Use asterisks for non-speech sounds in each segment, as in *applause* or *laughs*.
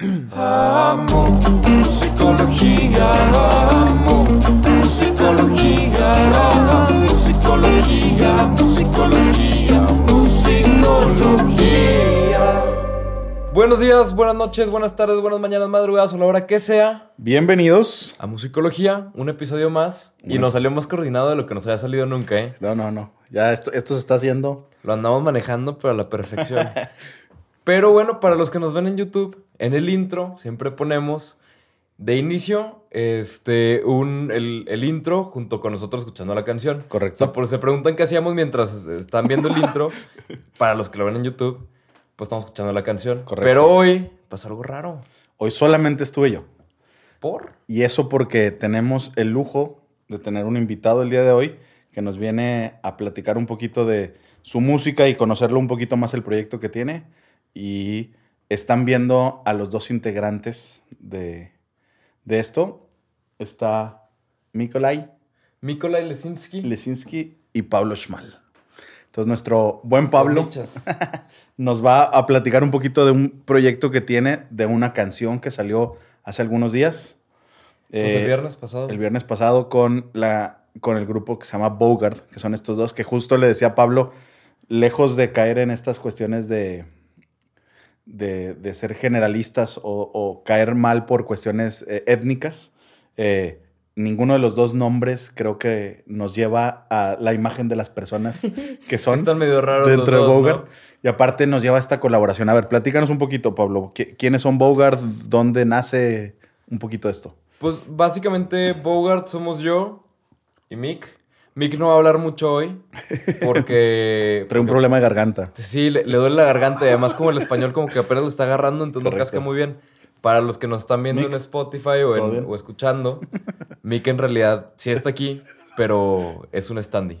Amo musicología, amo musicología, amo musicología, musicología, musicología. Buenos días, buenas noches, buenas tardes, buenas mañanas, madrugadas o la hora que sea Bienvenidos. a Musicología, un episodio más. Y nos salió más coordinado de lo que nos había salido nunca, ¿eh? No, no, no. Ya esto, esto se está haciendo. Lo andamos manejando, pero a la *laughs* perfección. Pero bueno, para los que nos ven en YouTube, en el intro siempre ponemos de inicio este, un, el, el intro junto con nosotros escuchando la canción. Correcto. O sea, por si se preguntan qué hacíamos mientras están viendo el intro, *laughs* para los que lo ven en YouTube, pues estamos escuchando la canción. Correcto. Pero hoy pasó algo raro. Hoy solamente estuve yo. ¿Por? Y eso porque tenemos el lujo de tener un invitado el día de hoy que nos viene a platicar un poquito de su música y conocerlo un poquito más el proyecto que tiene. Y están viendo a los dos integrantes de, de esto. Está Mikolai Mikolai Lesinski. Lesinski y Pablo Schmal. Entonces nuestro buen Pablo *laughs* nos va a platicar un poquito de un proyecto que tiene, de una canción que salió hace algunos días. Pues el Eh, viernes pasado. el viernes pasado con, la, con el grupo que se llama Bogart, que son estos dos, que justo le decía a Pablo, lejos de caer en estas cuestiones de, de, de ser generalistas o, o caer mal por cuestiones eh, étnicas, eh, ninguno de los dos nombres creo que nos lleva a la imagen de las personas *laughs* que son Están medio raros dentro los de Bogart. ¿no? Y aparte nos lleva a esta colaboración. A ver, platícanos un poquito, Pablo. ¿Qui- ¿Quiénes son Bogart? ¿Dónde nace un poquito esto? Pues básicamente Bogart somos yo y Mick. Mick no va a hablar mucho hoy porque... *laughs* Trae un problema de garganta. Sí, le, le duele la garganta y además como el español como que apenas lo está agarrando, entonces no Correcto. casca muy bien. Para los que nos están viendo Mick, en Spotify o, o escuchando, Mick en realidad sí está aquí, pero es un standy.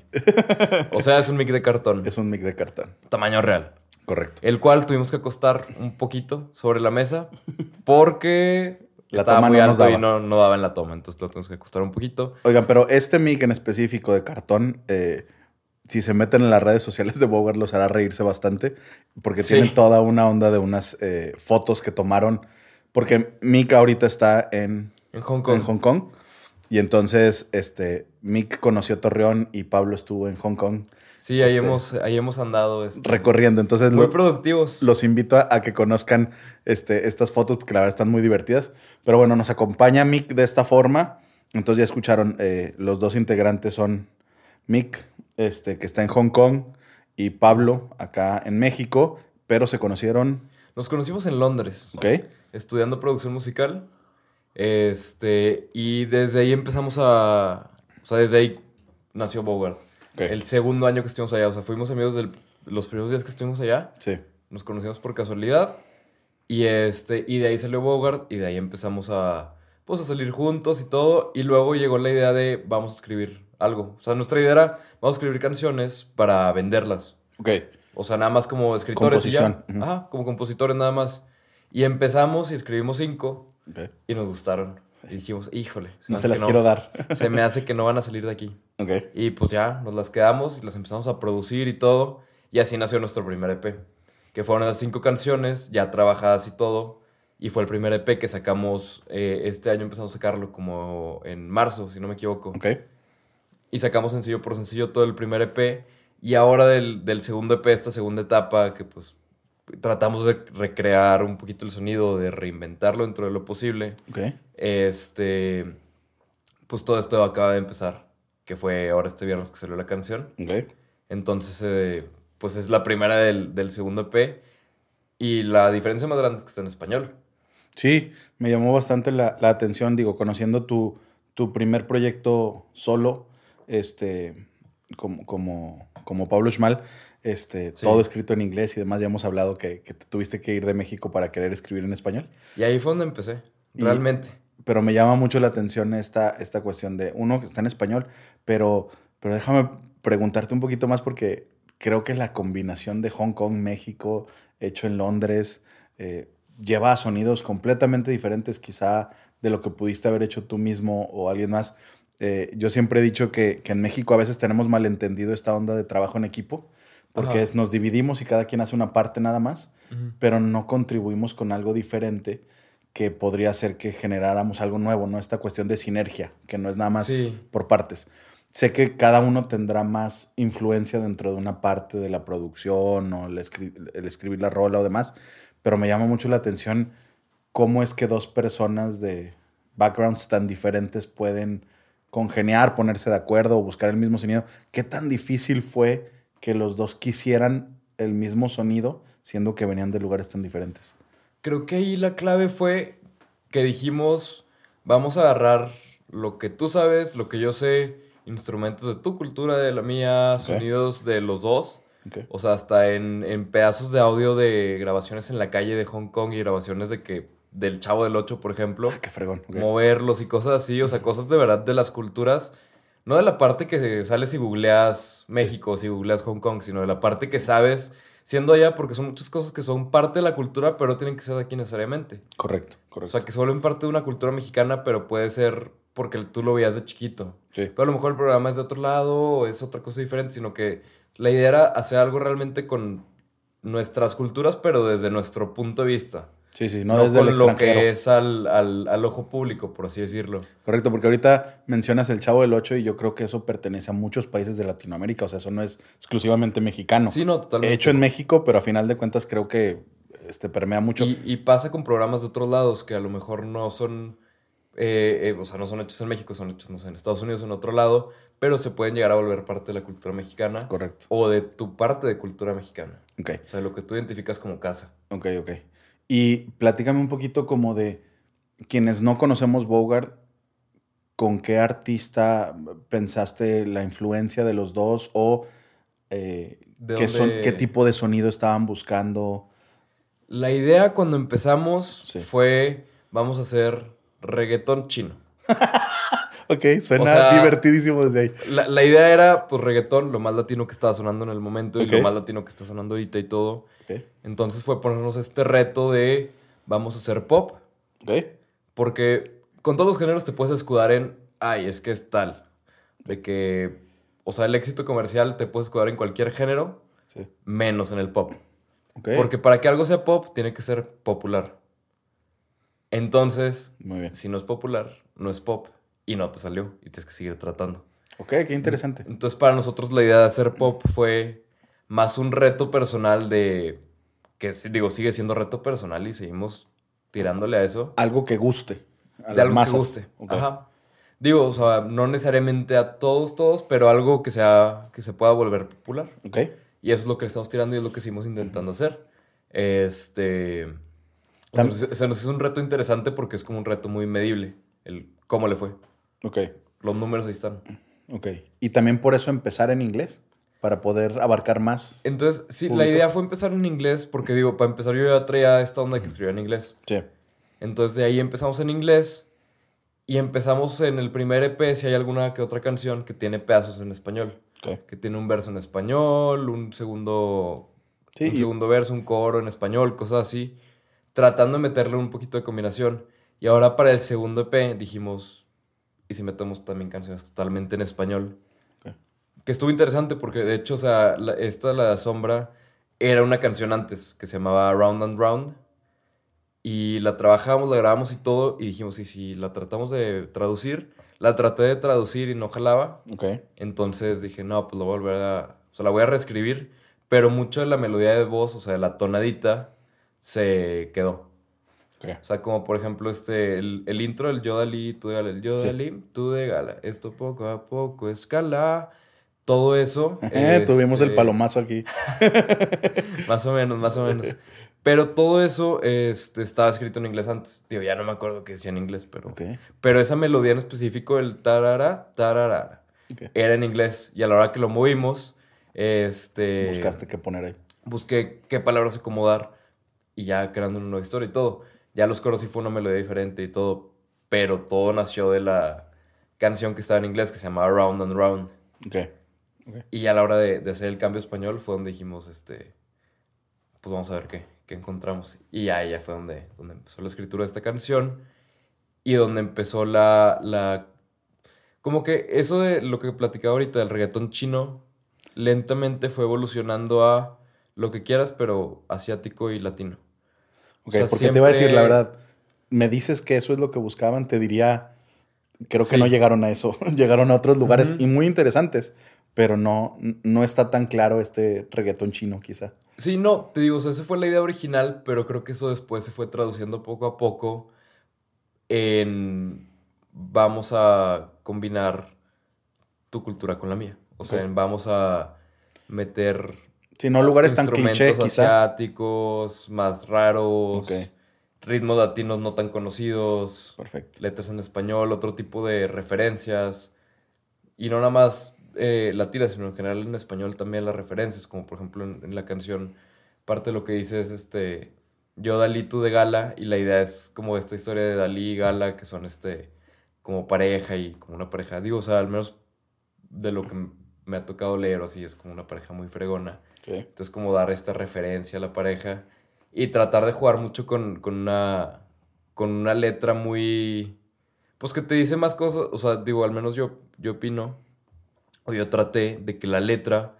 O sea, es un Mick de cartón, Es un mic de cartón. tamaño real. Correcto. El cual tuvimos que acostar un poquito sobre la mesa porque La estaba toma muy no nos alto y daba. no, no daba en la toma. Entonces lo tuvimos que acostar un poquito. Oigan, pero este mic en específico de cartón, eh, si se meten en las redes sociales de Bogart, los hará reírse bastante. Porque Sí. tienen toda una onda de unas eh, fotos que tomaron. Porque Mick ahorita está en, En Hong Kong. en Hong Kong. Y entonces, este, Mick conoció Torreón y Pablo estuvo en Hong Kong Sí, ahí, Este- hemos, ahí hemos andado. este, recorriendo. Entonces, muy lo- productivos. los invito a, a que conozcan este, estas fotos porque la verdad están muy divertidas. Pero bueno, nos acompaña Mick de esta forma. Entonces ya escucharon, eh, los dos integrantes son Mick, este, que está en Hong Kong, y Pablo, acá en México, pero se conocieron, Nos conocimos en Londres, ¿ok? estudiando producción musical. Este, y desde ahí empezamos a. O sea, desde ahí nació Bogart. Ok. El segundo año que estuvimos allá. O sea, fuimos amigos de los primeros días que estuvimos allá. Sí, Nos conocimos por casualidad. Y este, y de ahí salió Bogart. Y de ahí empezamos a. Pues a salir juntos y todo. Y luego llegó la idea de vamos a escribir algo. O sea, nuestra idea era vamos a escribir canciones para venderlas. ok. O sea, nada más como escritores y ya. Composición, ujú. Ajá, como compositores nada más. Y empezamos y escribimos cinco y nos gustaron. Y dijimos, híjole. No se las quiero dar. *laughs* Se me hace que no van a salir de aquí. Y pues ya, nos las quedamos y las empezamos a producir y todo. Y así nació nuestro primer EP. Que fueron las cinco canciones ya trabajadas y todo. Y fue el primer EP que sacamos eh, este año. Empezamos a sacarlo como en marzo, si no me equivoco. Y sacamos sencillo por sencillo todo el primer EP. Y ahora del, del segundo EP, esta segunda etapa, que pues tratamos de recrear un poquito el sonido, de reinventarlo dentro de lo posible. Ok. Este, pues todo esto acaba de empezar, que fue ahora este viernes que salió la canción. Ok. Entonces, eh, pues es la primera del, del segundo EP. Y la diferencia más grande es que está en español. Sí, me llamó bastante la, la atención, digo, conociendo tu, tu primer proyecto solo, este, como, como, como Pablo Schmal, este, Sí. todo escrito en inglés y demás, ya hemos hablado que, que te tuviste que ir de México para querer escribir en español, Y ahí fue donde empecé, Y- realmente. pero me llama mucho la atención esta, esta cuestión de, uno, que está en español, pero, pero déjame preguntarte un poquito más porque creo que la combinación de Hong Kong, México, hecho en Londres, eh, lleva a sonidos completamente diferentes quizá de lo que pudiste haber hecho tú mismo o alguien más. Eh, yo siempre he dicho que, que en México a veces tenemos malentendido esta onda de trabajo en equipo, Porque Ajá. es, nos dividimos y cada quien hace una parte nada más, pero no contribuimos con algo diferente que podría hacer que generáramos algo nuevo, ¿no? Esta cuestión de sinergia, que no es nada más Sí. por partes. Sé que cada uno tendrá más influencia dentro de una parte de la producción o el, escri- el escribir la rola o demás, pero me llama mucho la atención cómo es que dos personas de backgrounds tan diferentes pueden congeniar, ponerse de acuerdo o buscar el mismo sonido. ¿Qué tan difícil fue que los dos quisieran el mismo sonido, siendo que venían de lugares tan diferentes? Creo que ahí la clave fue que dijimos, vamos a agarrar lo que tú sabes, lo que yo sé, instrumentos de tu cultura, de la mía, sonidos de los dos. O sea, hasta en, en pedazos de audio de grabaciones en la calle de Hong Kong y grabaciones de que del Chavo del Ocho, por ejemplo. Ah, qué fregón. moverlos y cosas así, o sea, cosas de verdad de las culturas, no de la parte que sales y googleas México, si googleas Hong Kong, sino de la parte que sabes siendo allá, porque son muchas cosas que son parte de la cultura, pero no tienen que ser de aquí necesariamente. Correcto, O correcto. sea, que se vuelven parte de una cultura mexicana, pero puede ser porque tú lo veías de chiquito. sí. Pero a lo mejor el programa es de otro lado o es otra cosa diferente, sino que la idea era hacer algo realmente con nuestras culturas, pero desde nuestro punto de vista. Sí, sí, no, No, desde el con lo extranjero. que es al, al, al ojo público, por así decirlo. Correcto, porque ahorita mencionas el Chavo del Ocho y yo creo que eso pertenece a muchos países de Latinoamérica, o sea, eso no es exclusivamente mexicano. Sí, no, totalmente. Hecho en México, pero a final de cuentas creo que este, permea mucho. Y, y pasa con programas de otros lados que a lo mejor no son, eh, eh, o sea, no son hechos en México, son hechos, no sé, en Estados Unidos o en otro lado, pero se pueden llegar a volver parte de la cultura mexicana Correcto. o de tu parte de cultura mexicana. Ok, O sea, lo que tú identificas como casa. ok, ok. Y platícame un poquito como de quienes no conocemos Bogart, ¿con qué artista pensaste la influencia de los dos o eh, ¿De qué, son, dónde- qué tipo de sonido estaban buscando? La idea cuando empezamos Sí. fue, vamos a hacer reggaetón chino. *laughs* Ok, suena O sea, divertidísimo desde ahí. La, la idea era, pues, reggaetón, lo más latino que estaba sonando en el momento y lo más latino que está sonando ahorita y todo. Ok, Entonces fue ponernos este reto de, vamos a hacer pop, ok, porque con todos los géneros te puedes escudar en, ay, es que es tal. De que, o sea, el éxito comercial te puedes escudar en cualquier género, sí. menos en el pop. ok. Porque para que algo sea pop, tiene que ser popular. Entonces, Muy bien. si no es popular, no es pop. Y no te salió. Y tienes que seguir tratando. Ok, qué interesante. Entonces, para nosotros la idea de hacer pop fue más un reto personal de... Que digo, sigue siendo reto personal y seguimos tirándole a eso. Algo que guste. A de las algo masas. que guste. Ajá. Digo, o sea, no necesariamente a todos, todos, pero algo que sea, que se pueda volver popular. Ok. Y eso es lo que estamos tirando y es lo que seguimos intentando hacer. Este. se nos hizo un reto interesante porque es como un reto muy medible. El cómo le fue. Ok. Los números ahí están. Ok. Y también por eso empezar en inglés. Para poder abarcar más. Entonces, sí, la Público. idea fue empezar en inglés porque, digo, para empezar yo ya traía esta onda que escribía en inglés. Sí. Entonces, de ahí empezamos en inglés y empezamos en el primer EP, si hay alguna que otra canción que tiene pedazos en español. Ok. Que tiene un verso en español, un segundo Sí, un y- segundo verso, un coro en español, cosas así, tratando de meterle un poquito de combinación. Y ahora para el segundo EP dijimos, ¿y si metemos también canciones totalmente en español? Ok. Que estuvo interesante porque de hecho, o sea, la- esta, la Sombra, era una canción antes que se llamaba Round and Round. Y la trabajamos, la grabamos y todo, y dijimos, ¿y si la tratamos de traducir? La traté de traducir y no jalaba. Ok. Entonces dije, no, pues lo voy a volver a... O sea, la voy a reescribir, pero mucho de la melodía de voz, o sea, de la tonadita, se quedó. O sea, como por ejemplo este, el, el intro del Yodali, tú de gala, el Yodali, tú de gala, esto poco a poco escala, todo eso. *laughs* Eh, Tuvimos el este, palomazo aquí. *laughs* Más o menos, más o menos. Pero todo eso este, estaba escrito en inglés antes. Digo, ya no me acuerdo qué decía en inglés, pero... Pero esa melodía en específico, el tarara, tarara, era en inglés. Y a la hora que lo movimos, este... Buscaste qué poner ahí. Busqué qué palabras acomodar y ya creando una nueva historia y todo. Ya los coros sí fue una melodía diferente y todo. Pero todo nació de la canción que estaba en inglés que se llamaba Round and Round. Ok. Y a la hora de, de hacer el cambio español fue donde dijimos, este... Pues vamos a ver qué, qué encontramos. Y ya, ya fue donde, donde empezó la escritura de esta canción. Y donde empezó la, la... Como que eso de lo que platicaba ahorita del reggaetón chino, lentamente fue evolucionando a lo que quieras, pero asiático y latino. Ok, O sea, porque te iba a decir, la verdad, me dices que eso es lo que buscaban, te diría, creo que Sí. no llegaron a eso, *laughs* llegaron a otros lugares y muy interesantes, pero no, no está tan claro este reggaetón chino quizá. Sí, no, te digo, o sea, esa fue la idea original, pero creo que eso después se fue traduciendo poco a poco en vamos a combinar tu cultura con la mía. O sea, en vamos a meter Si no lugares tan cliché quizá. asiáticos, más raros, ritmos latinos no tan conocidos, perfecto. letras en español, otro tipo de referencias. Y no nada más eh, latinas, sino en general en español también las referencias, como por ejemplo en, en la canción, parte de lo que dice es este, yo Dalí, tú de Gala, y la idea es como esta historia de Dalí y Gala, que son este, como pareja y como una pareja, digo, o sea, al menos de lo que me ha tocado leer o así, es como una pareja muy fregona. Ok, Entonces, como dar esta referencia a la pareja y tratar de jugar mucho con, con una, con una letra muy... Pues que te dice más cosas, o sea, digo, al menos yo, yo opino, o yo traté de que la letra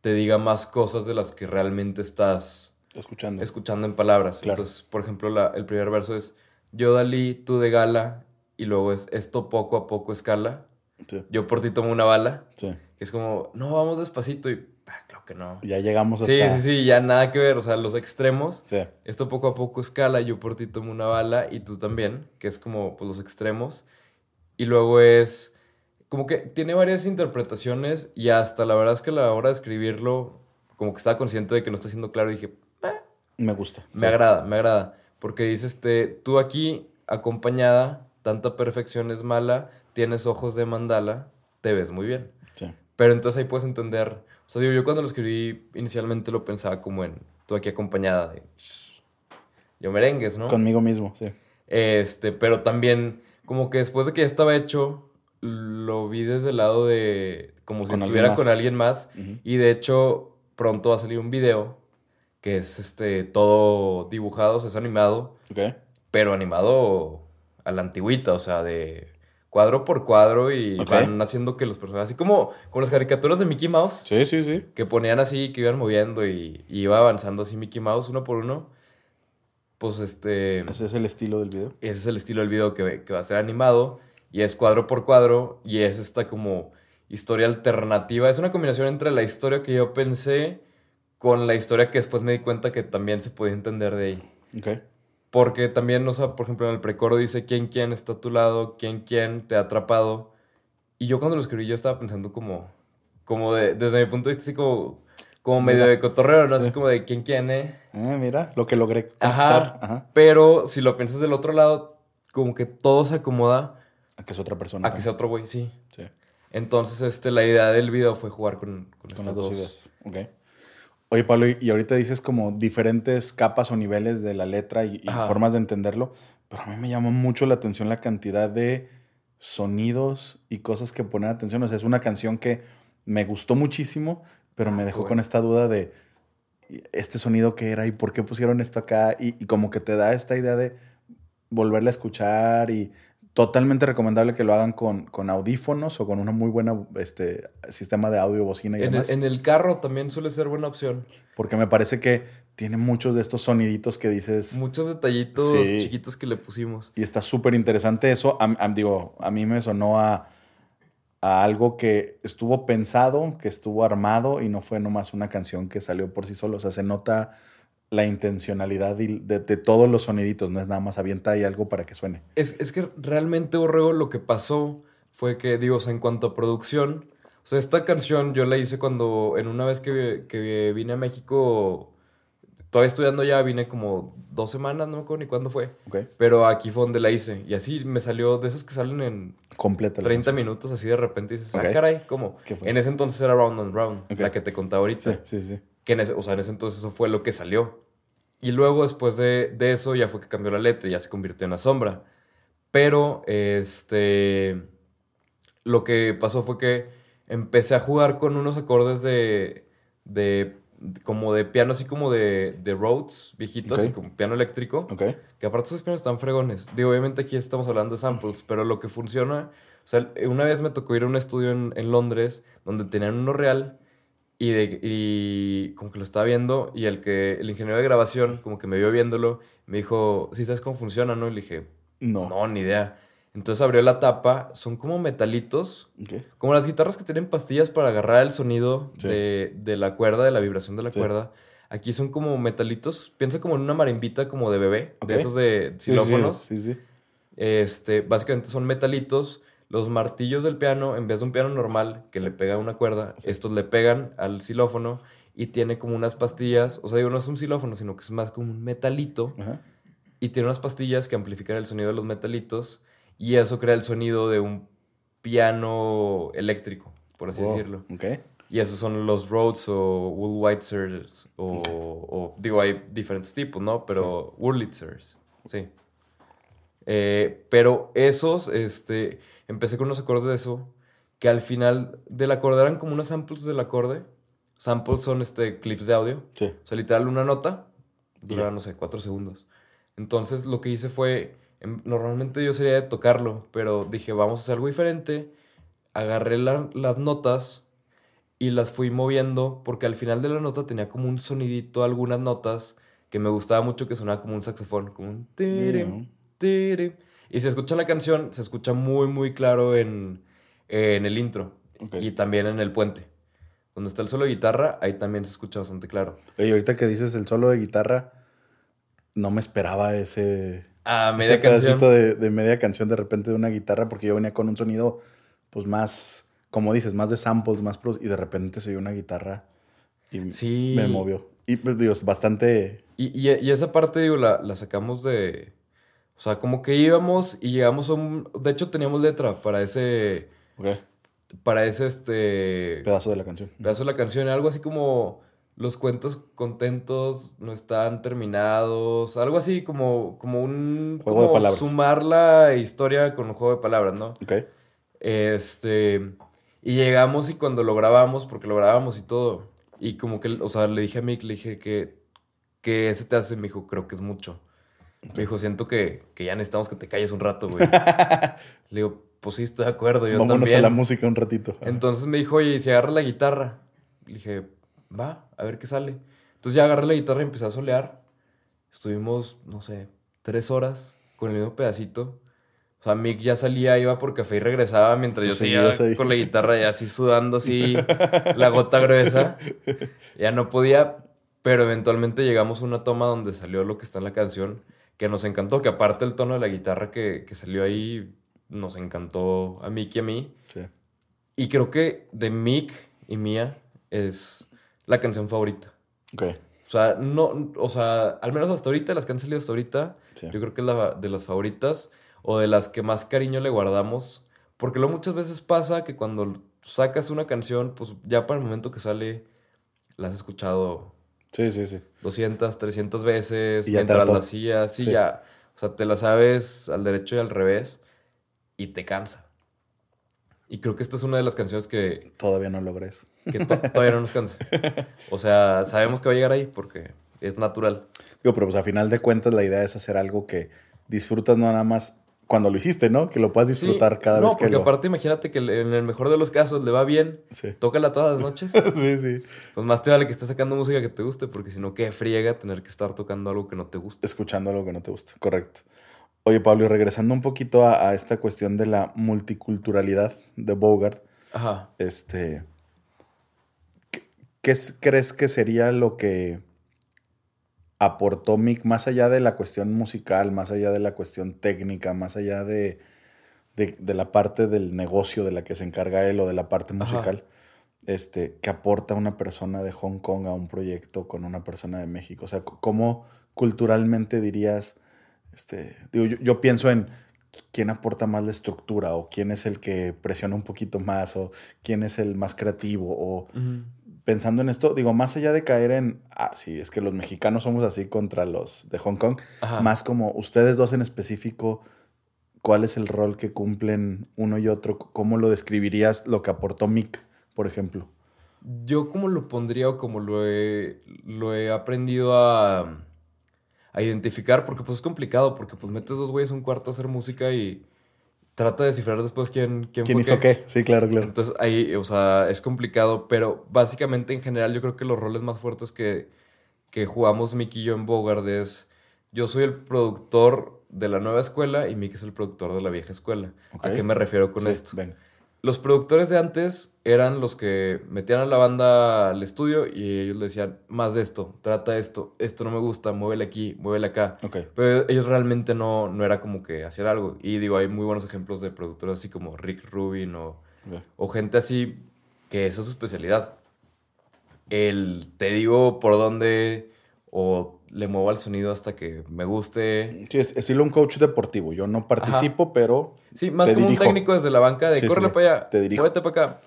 te diga más cosas de las que realmente estás Escuchando. escuchando en palabras. Claro. Entonces, por ejemplo, la- el primer verso es yo Dalí, tú de gala, y luego es esto poco a poco escala, Sí, yo por ti tomo una bala, sí. que es como, no, vamos despacito, y ah, claro que no. Ya llegamos hasta... Sí, sí, sí, ya nada que ver, o sea, los extremos. Sí, Esto poco a poco escala, yo por ti tomo una bala y tú también, que es como pues, los extremos. Y luego es como que tiene varias interpretaciones y hasta la verdad es que a la hora de escribirlo, como que estaba consciente de que no está siendo claro y dije, me gusta. me Sí. agrada, me agrada. Porque dice, este, tú aquí acompañada, tanta perfección es mala, tienes ojos de mandala, te ves muy bien. Sí. Pero entonces ahí puedes entender. O sea, digo, yo cuando lo escribí inicialmente lo pensaba como en tú aquí acompañada de. Yo merengues, ¿no? Conmigo mismo, sí. Este, pero también, como que después de que ya estaba hecho, lo vi desde el lado de. como si alguien estuviera con alguien más. Y de hecho, pronto va a salir un video que es este todo dibujado, o sea, es animado, Ok. pero animado a la antigüita, o sea, de cuadro por cuadro y Ok. van haciendo que los personajes, así como con las caricaturas de Mickey Mouse, Sí, sí, sí. que ponían así, que iban moviendo y, y iba avanzando así Mickey Mouse uno por uno, pues este, Ese es el estilo del video. ese es el estilo del video que, que va a ser animado y es cuadro por cuadro y es esta como historia alternativa, es una combinación entre la historia que yo pensé con la historia que después me di cuenta que también se podía entender de ahí. Ok. Porque también, o sea, por ejemplo, en el precoro dice quién, quién está a tu lado, quién, quién te ha atrapado. Y yo cuando lo escribí, yo estaba pensando como, como de, desde mi punto de vista, así como, como medio de cotorreo, ¿no? Así Sí. como de quién, quién, eh. Ah, mira, lo que logré Ajá. Pero si lo piensas del otro lado, como que todo se acomoda A que es otra persona. a que sea otro güey, sí. Sí. Entonces, este, la idea del video fue jugar con, con Con estas las dos dos. ideas. Ok. Oye, Pablo, y ahorita dices como diferentes capas o niveles de la letra y, formas de entenderlo, pero a mí me llamó mucho la atención la cantidad de sonidos y cosas que poner atención. O sea, es una canción que me gustó muchísimo, pero me Ah, dejó con esta duda de "¿Y este sonido que era y por qué pusieron esto acá y, y como que te da esta idea de volverla a escuchar y totalmente recomendable que lo hagan con, con audífonos o con una muy buena este, sistema de audio, bocina y En el, en el carro también suele ser buena opción. Porque me parece que tiene muchos de estos soniditos que dices. Muchos detallitos Sí. chiquitos que le pusimos. Y está súper interesante eso. A, a- digo, a mí me sonó a, a algo que estuvo pensado, que estuvo armado y no fue nomás una canción que salió por sí solo. O sea, se nota la intencionalidad de, de todos los soniditos. No es nada más avienta ahí algo para que suene. Es, es que realmente, Borrego, lo que pasó fue que, digo, o sea, en cuanto a producción, o sea, esta canción yo la hice cuando, en una vez que, que vine a México, todavía estudiando ya, vine como dos semanas, no me acuerdo ni cuándo fue, pero aquí fue donde la hice. Y así me salió de esas que salen en Completa. la 30 canción. minutos, así de repente dices, Ok. ah, caray, ¿cómo? ¿Qué fue En ese entonces era Round and Round, la que te contaba ahorita. Sí, sí, sí. Que en ese, o sea, en ese entonces eso fue lo que salió. Y luego después de, de eso ya fue que cambió la letra y ya se convirtió en la sombra. Pero, este, lo que pasó fue que empecé a jugar con unos acordes de, de como de piano, así como de, de Rhodes, viejitos, así como piano eléctrico. Ok. Que aparte esos pianos están fregones. Digo, obviamente aquí estamos hablando de samples, pero lo que funciona... O sea, una vez me tocó ir a un estudio en, en Londres donde tenían uno real Y, de, y como que lo estaba viendo y el que el ingeniero de grabación como que me vio viéndolo, me dijo, ¿sí sabes cómo funciona, no? Y le dije, No. no, ni idea. Entonces abrió la tapa, son como metalitos, como las guitarras que tienen pastillas para agarrar el sonido Sí. de, de la cuerda, de la vibración de la Sí. cuerda. Aquí son como metalitos, piensa como en una marimbita como de bebé, de esos de xilófonos. Sí, sí. Este, básicamente son metalitos. Los martillos del piano, en vez de un piano normal que le pega una cuerda, Sí. estos le pegan al xilófono y tiene como unas pastillas. O sea, digo, no es un xilófono, sino que es más como un metalito. Ajá. Y tiene unas pastillas que amplifican el sonido de los metalitos. Y eso crea el sonido de un piano eléctrico, por así Wow. decirlo. Ok. Y esos son los Rhodes o Woolwitzers. O, o- digo, hay diferentes tipos, ¿no? Pero Wurlitzers. Sí. Eh, pero esos, este, empecé con unos acordes de eso, que al final del acorde eran como unos samples del acorde. Samples son este, clips de audio. Sí. O sea, literal, una nota dura, Ya. no sé, cuatro segundos. Entonces, lo que hice fue, em, normalmente yo sería de tocarlo, pero dije, vamos a hacer algo diferente. Agarré la- las notas y las fui moviendo, porque al final de la nota tenía como un sonidito, algunas notas, que me gustaba mucho, que sonaba como un saxofón, como un... tirim, tirim. Y si escucha la canción, se escucha muy, muy claro en, en el intro Ok. y también en el puente. Donde está el solo de guitarra, ahí también se escucha bastante claro. Oye, ahorita que dices el solo de guitarra, no me esperaba ese, A ese media canción. pedacito de, de media canción de repente de una guitarra, porque yo venía con un sonido, pues más, como dices, más de samples, más produ- y de repente se oyó una guitarra y Sí. me movió. Y pues digo, es bastante. Y, y- y esa parte, digo, la, la sacamos de... O sea, como que íbamos y llegamos a un... De hecho, teníamos letra para ese... Ok. Para ese, este... Pedazo de la canción. pedazo de la canción. Algo así como... Los cuentos contentos no están terminados. Algo así como, como un... Juego de palabras. Sumar la historia con un juego de palabras, ¿no? Ok. Este. Y llegamos y cuando lo grabamos, porque lo grabamos y todo. Y como que, o sea, le dije a Mick, le dije que. Que ese te hace, me dijo, creo que es mucho. Me dijo, siento que, que ya necesitamos que te calles un rato, güey. *laughs* le digo, pues sí, estoy de acuerdo, yo Vámonos también. a la música un ratito. Entonces me dijo, oye, ¿y si agarra la guitarra? Le dije, va, a ver qué sale. Entonces ya agarré la guitarra y empecé a solear. Estuvimos, no sé, tres horas con el mismo pedacito. O sea, Mick ya salía, iba por café y regresaba mientras Tú yo seguía con la guitarra ya así sudando, así, la gota gruesa. *laughs* Ya no podía, pero eventualmente llegamos a una toma donde salió lo que está en la canción, que nos encantó, que aparte el tono de la guitarra que, que salió ahí, nos encantó a Mick y a mí. Sí. Y creo que de Mick y mía es la canción favorita. Ok. O sea, no, o sea, al menos hasta ahorita, las que han salido hasta ahorita, Sí. yo creo que es la de las favoritas o de las que más cariño le guardamos. Porque luego muchas veces pasa que cuando sacas una canción, pues ya para el momento que sale, la has escuchado Sí, sí, sí. 200, 300 veces, Y mientras la hacías, sí, Sí. ya. O sea, te la sabes al derecho y al revés y te cansa. Y creo que esta es una de las canciones que, Todavía no logres. que to- todavía no nos cansa. *laughs* O sea, sabemos que va a llegar ahí porque es natural. Digo, pero pues a final de cuentas la idea es hacer algo que disfrutas no nada más cuando lo hiciste, ¿no? Que lo puedas Sí, disfrutar cada no, vez que porque lo... aparte imagínate que en el mejor de los casos le va bien, Sí. tócala todas las noches, *laughs* sí, sí. pues más te vale que estés sacando música que te guste, porque si no, qué friega tener que estar tocando algo que no te gusta. Escuchando algo que no te gusta, correcto. Oye, Pablo, y regresando un poquito a, a esta cuestión de la multiculturalidad de Bogart, Ajá. este... ¿qué, qué es- crees que sería lo que aportó Mick más allá de la cuestión musical, más allá de la cuestión técnica, más allá de, de, de la parte del negocio de la que se encarga él o de la parte Ajá. musical? Este, que aporta una persona de Hong Kong a un proyecto con una persona de México. O sea, ¿cómo culturalmente dirías, este, digo, yo, yo pienso en quién aporta más la estructura o quién es el que presiona un poquito más o quién es el más creativo o pensando en esto, digo, más allá de caer en, ah, sí, es que los mexicanos somos así contra los de Hong Kong, Ajá. más como ustedes dos en específico, ¿cuál es el rol que cumplen uno y otro? ¿Cómo lo describirías lo que aportó Mick, por ejemplo? Yo como lo pondría o como lo he, lo he aprendido a, a identificar, porque pues es complicado, porque pues metes dos güeyes a un cuarto a hacer música y, trata de descifrar después quién, quién, ¿Quién fue hizo qué? Sí, claro, claro. Entonces ahí, o sea, es complicado, pero básicamente en general yo creo que los roles más fuertes que, que jugamos Mickey y yo en Bogard es, yo soy el productor de la nueva escuela y Mickey es el productor de la vieja escuela. ¿A qué me refiero con Sí, esto? venga. Los productores de antes eran los que metían a la banda al estudio y ellos le decían, más de esto, trata esto, esto no me gusta, muévele aquí, muévele acá. Pero ellos realmente no, no era como que hacían algo. Y digo, hay muy buenos ejemplos de productores así como Rick Rubin o, o gente así que esa es su especialidad. El te digo por dónde o le muevo al sonido hasta que me guste. Sí, es estilo un coach deportivo. Yo no participo, pero Sí, más como dirijo. un técnico desde la banca de Sí, para allá, Te dirijo. para acá,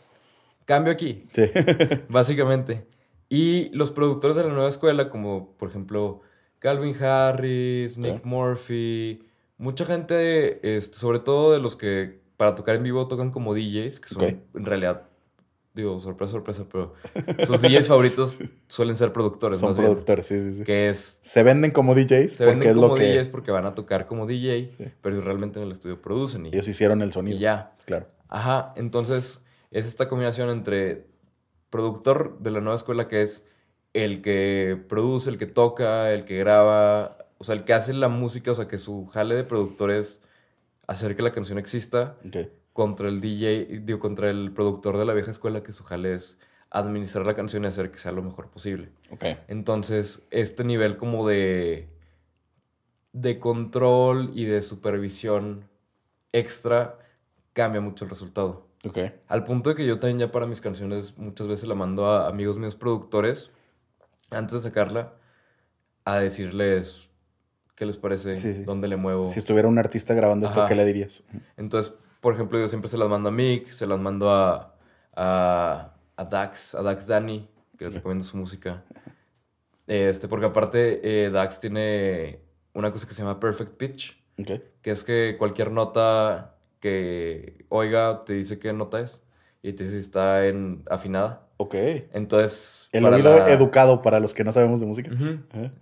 cambio aquí. sí. *laughs* Básicamente. Y los productores de la nueva escuela, como por ejemplo Calvin Harris, Nick. Murphy, mucha gente, este, sobre todo de los que para tocar en vivo tocan como DJs, que son en realidad, digo, sorpresa, sorpresa, pero sus DJs *laughs* favoritos suelen ser productores, Son más bien, productores, sí, sí, sí. que es... Se venden como DJs Se venden es como que DJs porque van a tocar como DJ, Sí. pero realmente en el estudio producen y, ellos hicieron el sonido. y ya. Claro. Ajá, entonces es esta combinación entre productor de la nueva escuela que es el que produce, el que toca, el que graba, o sea, el que hace la música, o sea, que su jale de productor es hacer que la canción exista, Ok. Contra el DJ, digo, contra el productor de la vieja escuela, que su jale es administrar la canción y hacer que sea lo mejor posible. Ok. Entonces, este nivel como de, de control y de supervisión extra cambia mucho el resultado. Ok. Al punto de que yo también ya para mis canciones muchas veces la mando a amigos míos productores antes de sacarla a decirles qué les parece, Sí, sí. dónde le muevo. Si estuviera un artista grabando esto. ¿qué le dirías? Entonces, por ejemplo, yo siempre se las mando a Mick, se las mando a, a, a Dax, a Dax Dani, que les recomiendo su música. Este, porque aparte eh, Dax tiene una cosa que se llama Perfect Pitch, Ok. que es que cualquier nota que oiga te dice qué nota es y te dice si está en afinada. Ok. Entonces, El oído la- educado para los que no sabemos de música.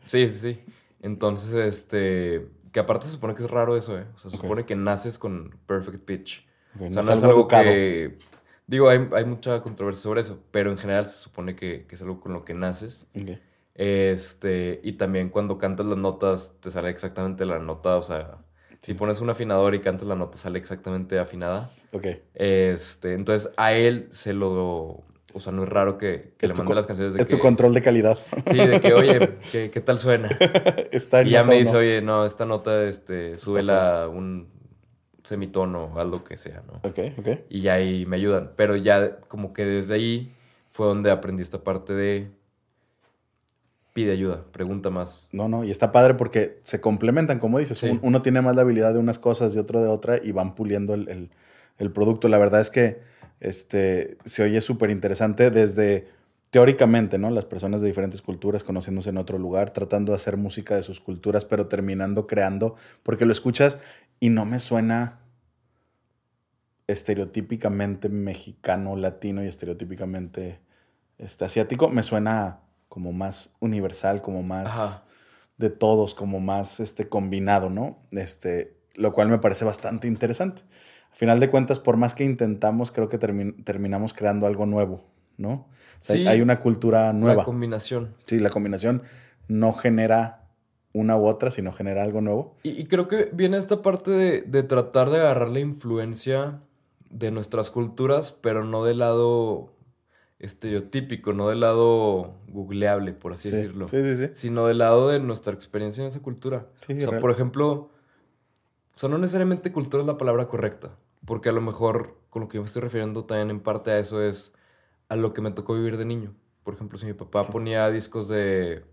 Sí, sí, sí. Entonces, este, que aparte se supone que es raro eso, ¿eh? O sea, se supone que naces con perfect pitch. O sea, no es algo educado. que... Digo, hay, hay mucha controversia sobre eso, pero en general se supone que, que es algo con lo que naces. Este, y también cuando cantas las notas, te sale exactamente la nota, o sea, si pones un afinador y cantas la nota, sale exactamente afinada. Ok. Este, entonces a él se lo... O sea, no es raro que, que Es le mande las canciones de Es que... tu control de calidad. Sí, de que, oye, *laughs* ¿qué, qué tal suena? *laughs* Está en Y ya me dice, no. oye, no, esta nota, este, súbela un semitono o algo que sea, ¿no? Ok, ok. Y ya ahí me ayudan. Pero ya como que desde ahí fue donde aprendí esta parte de pide ayuda, pregunta más. No, no, y está padre porque se complementan, como dices. Sí. Uno tiene más la habilidad de unas cosas y otro de otra y van puliendo el, el- el producto. La verdad es que este, se oye súper interesante desde teóricamente, ¿no? Las personas de diferentes culturas conociéndose en otro lugar, tratando de hacer música de sus culturas, pero terminando creando, porque lo escuchas y no me suena estereotípicamente mexicano, latino y estereotípicamente este, asiático. Me suena como más universal, como más Ajá. de todos, como más este, combinado, ¿no? Este, lo cual me parece bastante interesante. Al final de cuentas, por más que intentamos, creo que termin- terminamos creando algo nuevo, ¿no? O sea, Sí. Hay una cultura La nueva. combinación. Sí, la combinación no genera una u otra, sino genera algo nuevo. Y, y creo que viene esta parte de, de tratar de agarrar la influencia de nuestras culturas, pero no del lado estereotípico, no del lado googleable, por así sí, decirlo. Sí, sí, sí. sino del lado de nuestra experiencia en esa cultura. Sí, o sea, por ejemplo, o sea, no necesariamente cultura es la palabra correcta, porque a lo mejor con lo que yo me estoy refiriendo también en parte a eso es a lo que me tocó vivir de niño. Por ejemplo, si mi papá Sí. ponía discos de,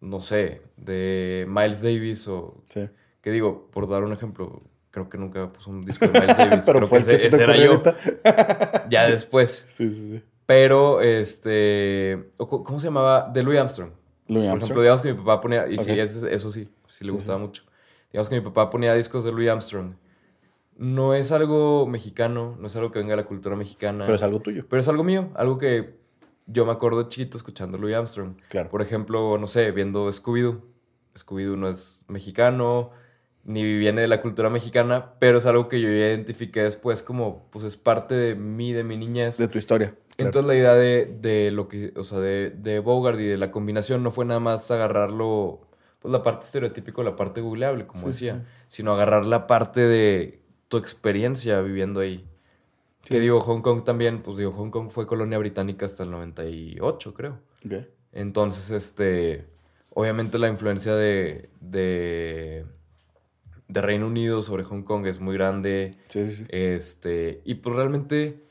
no sé, de Miles Davis o, sí. que digo, por dar un ejemplo, creo que nunca puso un disco de Miles *laughs* Davis, Pero creo que que ese, era yo, *laughs* ya después. *laughs* Sí, sí, sí. Pero, este, ¿cómo se llamaba? De Louis Armstrong. Louis Por Armstrong. ejemplo, digamos que mi papá ponía, y sí, eso, eso sí, sí le gustaba sí, sí. mucho. Digamos que mi papá ponía discos de Louis Armstrong. No es algo mexicano, no es algo que venga de la cultura mexicana. Pero es algo tuyo. pero es algo mío, algo que yo me acuerdo chiquito escuchando Louis Armstrong. Claro. Por ejemplo, no sé, viendo Scooby-Doo. Scooby-Doo no es mexicano, ni viene de la cultura mexicana, pero es algo que yo identifiqué después como, pues es parte de mí, de mi niñez. De tu historia. claro. Entonces la idea de, de lo que, o sea, de, de Bogart y de la combinación no fue nada más agarrarlo, pues la parte estereotípica, la parte googleable, como Sí, decía, sí. sino agarrar la parte de tu experiencia viviendo ahí. Sí, que digo, Hong Kong también, pues digo, Hong Kong fue colonia británica hasta el 98, creo. Entonces, este, obviamente la influencia de, de, de Reino Unido sobre Hong Kong es muy grande. Sí, sí, sí. Este, y pues realmente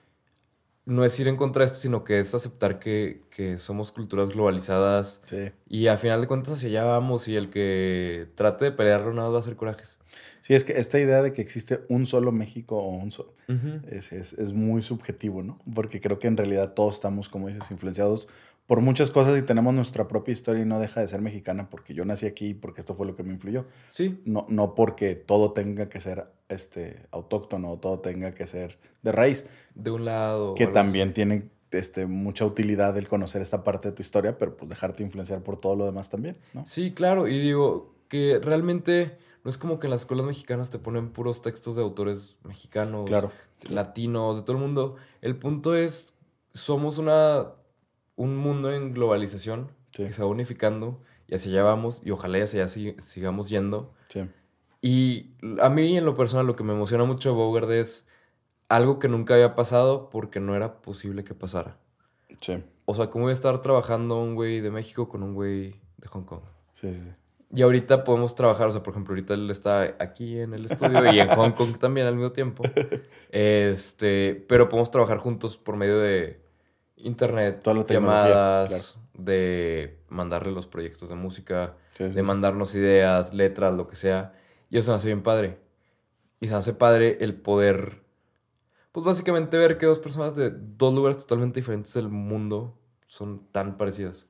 no es ir en contra de esto, sino que es aceptar que, que somos culturas globalizadas Sí. y a final de cuentas hacia allá vamos y el que trate de pelearlo nada va a hacer corajes. Sí, es que esta idea de que existe un solo México o un solo... Es, es- es muy subjetivo, ¿no? Porque creo que en realidad todos estamos, como dices, influenciados por muchas cosas y tenemos nuestra propia historia y no deja de ser mexicana porque yo nací aquí y porque esto fue lo que me influyó. Sí, No, no porque todo tenga que ser este, autóctono o todo tenga que ser de raíz, de un lado. que así. también tiene este, mucha utilidad el conocer esta parte de tu historia, pero pues dejarte influenciar por todo lo demás también, ¿no? Sí, claro, y digo que realmente no es como que en las escuelas mexicanas te ponen puros textos de autores mexicanos, Claro. latinos, de todo el mundo. El punto es, somos una, un mundo en globalización Sí. que se va unificando y hacia allá vamos y ojalá y hacia allá sig- sigamos yendo. Sí. Y a mí en lo personal lo que me emociona mucho de Bogart es algo que nunca había pasado porque no era posible que pasara. Sí. O sea, ¿cómo voy a estar trabajando un güey de México con un güey de Hong Kong? Sí, sí, sí. Y ahorita podemos trabajar, o sea, por ejemplo, ahorita él está aquí en el estudio y en Hong Kong también al mismo tiempo. *laughs* Este, pero podemos trabajar juntos por medio de internet, Toda la tecnología, llamadas, de mandarle los proyectos de música, Sí, sí, de mandarnos ideas, letras, lo que sea. Y eso me hace bien padre. Y se me hace padre el poder, pues básicamente ver que dos personas de dos lugares totalmente diferentes del mundo son tan parecidas.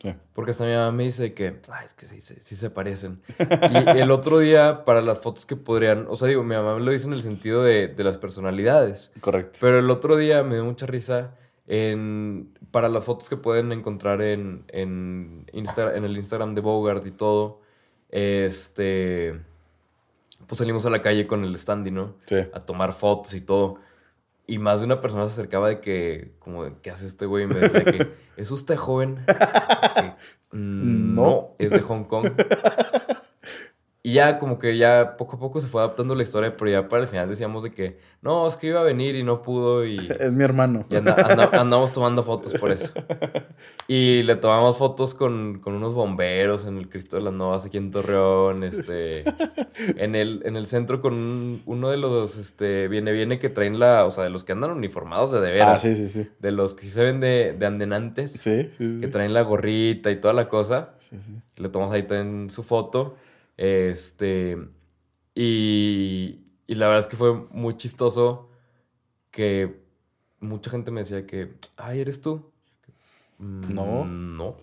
Sí. Porque hasta mi mamá me dice que, "Ay, es que sí, sí, sí se parecen. Y el otro día, para las fotos que podrían, o sea, digo, mi mamá me lo dice en el sentido de, de las personalidades. Correcto. Pero el otro día me dio mucha risa en, para las fotos que pueden encontrar en, en, Insta- en el Instagram de Bogart y todo. Este, pues salimos a la calle con el standy, ¿no? Sí. a tomar fotos y todo. Y más de una persona se acercaba de que, como, de, ¿qué hace este güey? Y me decía que, ¿es usted joven? *laughs* Que, "Mm, No. no, es de Hong Kong. Y ya como que ya poco a poco se fue adaptando la historia, pero ya para el final decíamos de que, no, es que iba a venir y no pudo y, *laughs* Es mi hermano. y anda- anda- *laughs* andamos tomando fotos por eso. Y le tomamos fotos con, con unos bomberos en el Cristo de las Novas aquí en Torreón, este, *laughs* en el, en el centro con un- uno de los, este, viene, viene que traen la, o sea, de los que andan uniformados de de veras. Ah, sí, sí, sí. De los que sí se ven de, de andenantes, Sí, sí, sí. que traen la gorrita y toda la cosa. Sí, sí. Le tomamos ahí también su foto. Este. Y, y la verdad es que fue muy chistoso que mucha gente me decía que, ay, ¿eres tú? Mm, No. No,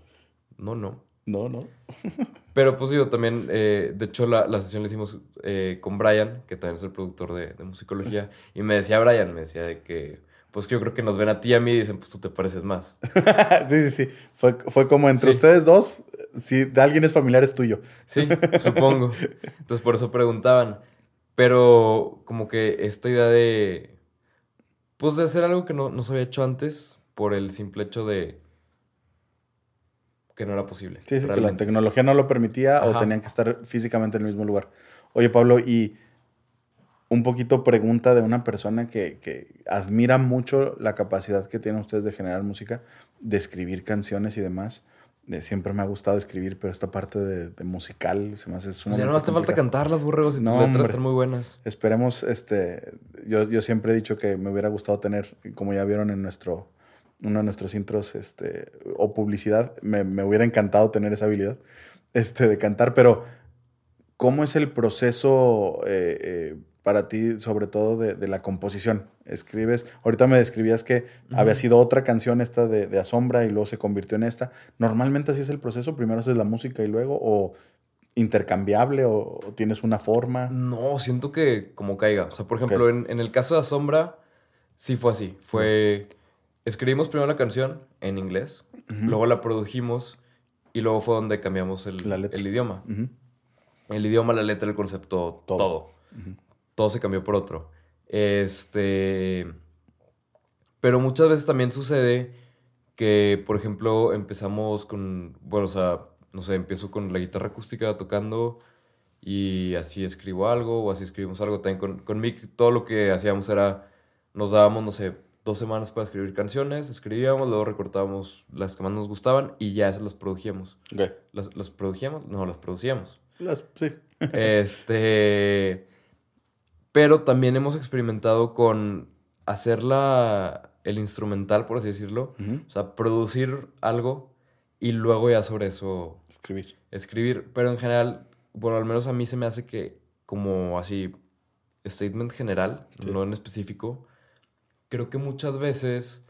no, no. No, no. *laughs* Pero pues digo, también, eh, de hecho, la, la sesión la hicimos eh, con Brian, que también es el productor de, de musicología, *laughs* y me decía Brian, me decía de que, pues que yo creo que nos ven a ti y a mí y dicen, pues tú te pareces más. *laughs* sí, sí, sí. Fue, fue como entre Sí. ustedes dos, si de alguien es familiar es tuyo. Sí, *laughs* supongo. Entonces por eso preguntaban. Pero como que esta idea de, pues de hacer algo que no, no se había hecho antes por el simple hecho de que no era posible. Sí, sí, que la tecnología no lo permitía o tenían que estar físicamente en el mismo lugar. Oye, Pablo, y un poquito pregunta de una persona que, que admira mucho la capacidad que tienen ustedes de generar música, de escribir canciones y demás. Siempre me ha gustado escribir, pero esta parte de, de musical se me hace Pues sumamente ya no hace falta cantar las burregos y No, tus letras hombre. están muy buenas. Esperemos, este, yo, yo siempre he dicho que me hubiera gustado tener, como ya vieron en nuestro, uno de nuestros intros, este, o publicidad, me, me hubiera encantado tener esa habilidad, este, de cantar, pero ¿cómo es el proceso eh, eh, para ti, sobre todo de, de la composición? Escribes, ahorita me describías que había sido otra canción esta de, de Asombra y luego se convirtió en esta. ¿Normalmente así es el proceso? ¿Primero haces la música y luego, o intercambiable, o, o tienes una forma? No, siento que como caiga. O sea, por ejemplo, en, en el caso de Asombra, sí fue así. Fue. Escribimos primero la canción en inglés, luego la produjimos y luego fue donde cambiamos el, el idioma. El idioma, la letra, el concepto, Todo. todo. Todo, se cambió por otro. Este. Pero muchas veces también sucede que, por ejemplo, empezamos con. Bueno, o sea, no sé, empiezo con la guitarra acústica tocando y así escribo algo o así escribimos algo. También con, con Mick, todo lo que hacíamos era. Nos dábamos, no sé, dos semanas para escribir canciones, escribíamos, luego recortábamos las que más nos gustaban y ya esas las produjíamos. Ok. ¿Las, las produjíamos? No, las producíamos. Las- sí. *laughs* Este. Pero también hemos experimentado con hacer la, el instrumental, por así decirlo. Ujú. O sea, producir algo y luego ya sobre eso Escribir. escribir. Pero en general, bueno, al menos a mí se me hace que, como así, statement general, Sí. no en específico, creo que muchas veces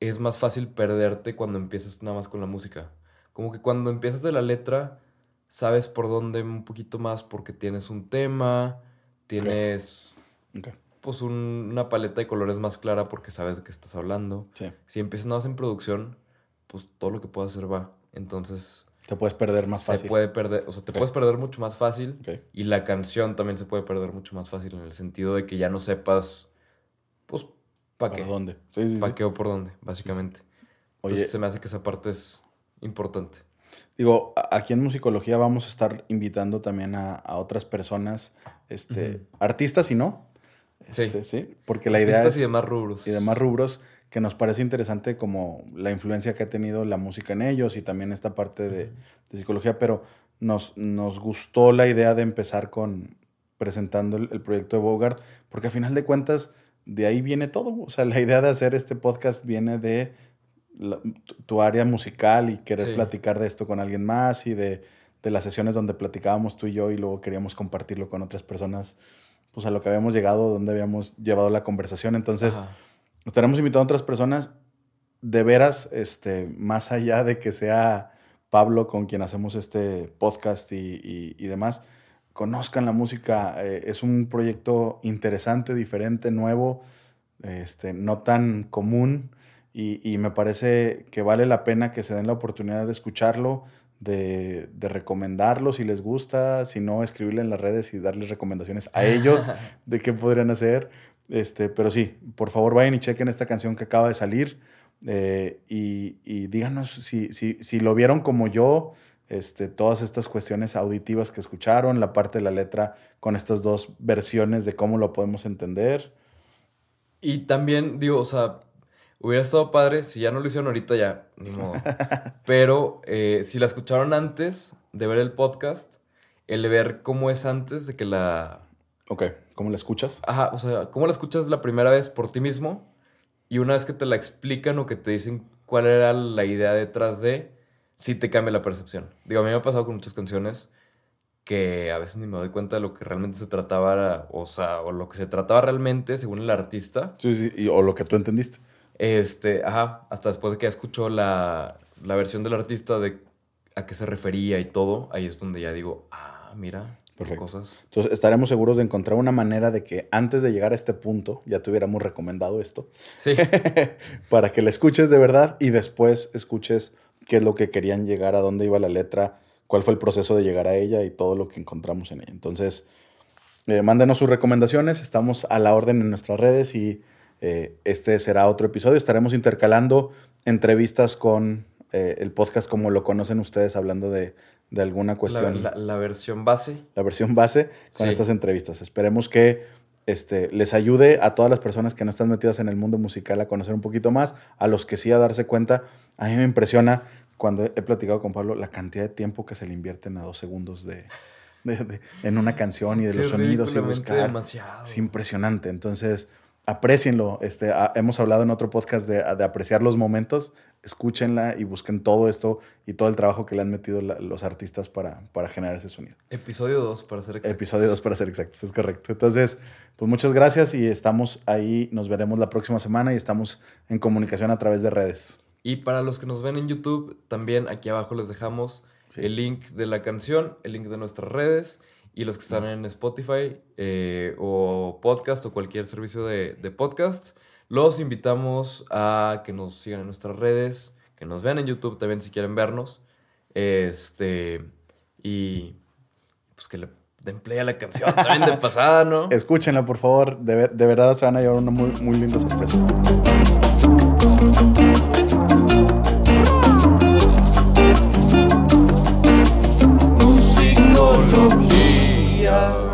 es más fácil perderte cuando empiezas nada más con la música. Como que cuando empiezas de la letra, sabes por dónde un poquito más porque tienes un tema, tienes pues un- una paleta de colores más clara porque sabes de qué estás hablando. Sí. Si empiezas nada más en producción, pues todo lo que puedas hacer va. Entonces Te puedes perder más se fácil. puede perder, o sea, te puedes perder mucho más fácil y la canción también se puede perder mucho más fácil en el sentido de que ya no sepas, pues, ¿para ¿Para qué? dónde? Sí, sí, sí. ¿Para qué o por dónde? Básicamente. Oye, Entonces se me hace que esa parte es importante. Digo, aquí en musicología vamos a estar invitando también a, a otras personas, este, artistas y no. Sí. Este, sí. Porque la idea Artistas es, y demás rubros. y demás rubros que nos parece interesante como la influencia que ha tenido la música en ellos y también esta parte de, de psicología, pero nos, nos gustó la idea de empezar con presentando el, el proyecto de Bogart, porque a final de cuentas de ahí viene todo. O sea, la idea de hacer este podcast viene de la- tu, área musical y querer Sí. platicar de esto con alguien más y de, de las sesiones donde platicábamos tú y yo y luego queríamos compartirlo con otras personas, pues a lo que habíamos llegado, donde habíamos llevado la conversación. Entonces, Ajá. estaremos invitando a otras personas de veras, este, más allá de que sea Pablo con quien hacemos este podcast y, y- y demás, conozcan la música. eh, es un proyecto interesante, diferente, nuevo, este, no tan común y, y me parece que vale la pena que se den la oportunidad de escucharlo, de, de recomendarlo si les gusta, si no, escribirle en las redes y darles recomendaciones a ellos *laughs* de qué podrían hacer. Este, pero sí, por favor vayan y chequen esta canción que acaba de salir eh, y, y díganos si, si, si lo vieron como yo, este, todas estas cuestiones auditivas que escucharon, la parte de la letra con estas dos versiones de cómo lo podemos entender. Y también, digo, o sea, hubiera estado padre, si ya no lo hicieron ahorita ya, ni modo. *laughs* Pero eh, si la escucharon antes de ver el podcast, el de ver cómo es antes de que la... Ok, ¿cómo la escuchas? Ajá, o sea, cómo la escuchas la primera vez por ti mismo y una vez que te la explican o que te dicen cuál era la idea detrás de, sí te cambia la percepción. Digo, a mí me ha pasado con muchas canciones que a veces ni me doy cuenta de lo que realmente se trataba, o sea, o lo que se trataba realmente según el artista. Sí, sí, y- o lo que tú entendiste. Este, ajá, hasta después de que escuchó la, la versión del artista de a qué se refería y todo, ahí es donde ya digo, ah, mira, Perfecto. cosas. Entonces estaremos seguros de encontrar una manera de que antes de llegar a este punto ya te hubiéramos recomendado esto. Sí, *laughs* para que la escuches de verdad y después escuches qué es lo que querían llegar, a dónde iba la letra, cuál fue el proceso de llegar a ella y todo lo que encontramos en ella. Entonces, eh, mándenos sus recomendaciones, estamos a la orden en nuestras redes y eh, este será otro episodio. Estaremos intercalando entrevistas con eh, el podcast como lo conocen ustedes, hablando de, de alguna cuestión la- la versión base. la versión base con Sí. estas entrevistas. Esperemos que este, les ayude a todas las personas que no están metidas en el mundo musical a conocer un poquito más, a los que sí a darse cuenta. A mí me impresiona cuando he platicado con Pablo la cantidad de tiempo que se le invierten a dos segundos de, de- de- en una canción y de Sí, los sonidos y buscar. demasiado. Es impresionante. Entonces, aprecienlo. Este, a- hemos hablado en otro podcast de, de apreciar los momentos. Escúchenla y busquen todo esto y todo el trabajo que le han metido la- los artistas para, para generar ese sonido. Episodio 2, para ser exacto. Episodio 2 para ser exactos, es correcto. Entonces, pues muchas gracias y estamos ahí, nos veremos la próxima semana y estamos en comunicación a través de redes. Y para los que nos ven en YouTube, también aquí abajo les dejamos Sí. el link de la canción, el link de nuestras redes y los que están en Spotify eh, o podcast o cualquier servicio de, de podcasts. Los invitamos a que nos sigan en nuestras redes, que nos vean en YouTube también si quieren vernos. Este, y pues que le den play a la canción *laughs* también de pasada, ¿no? Escúchenla, por favor. De, de verdad se van a llevar una muy, muy linda sorpresa. go.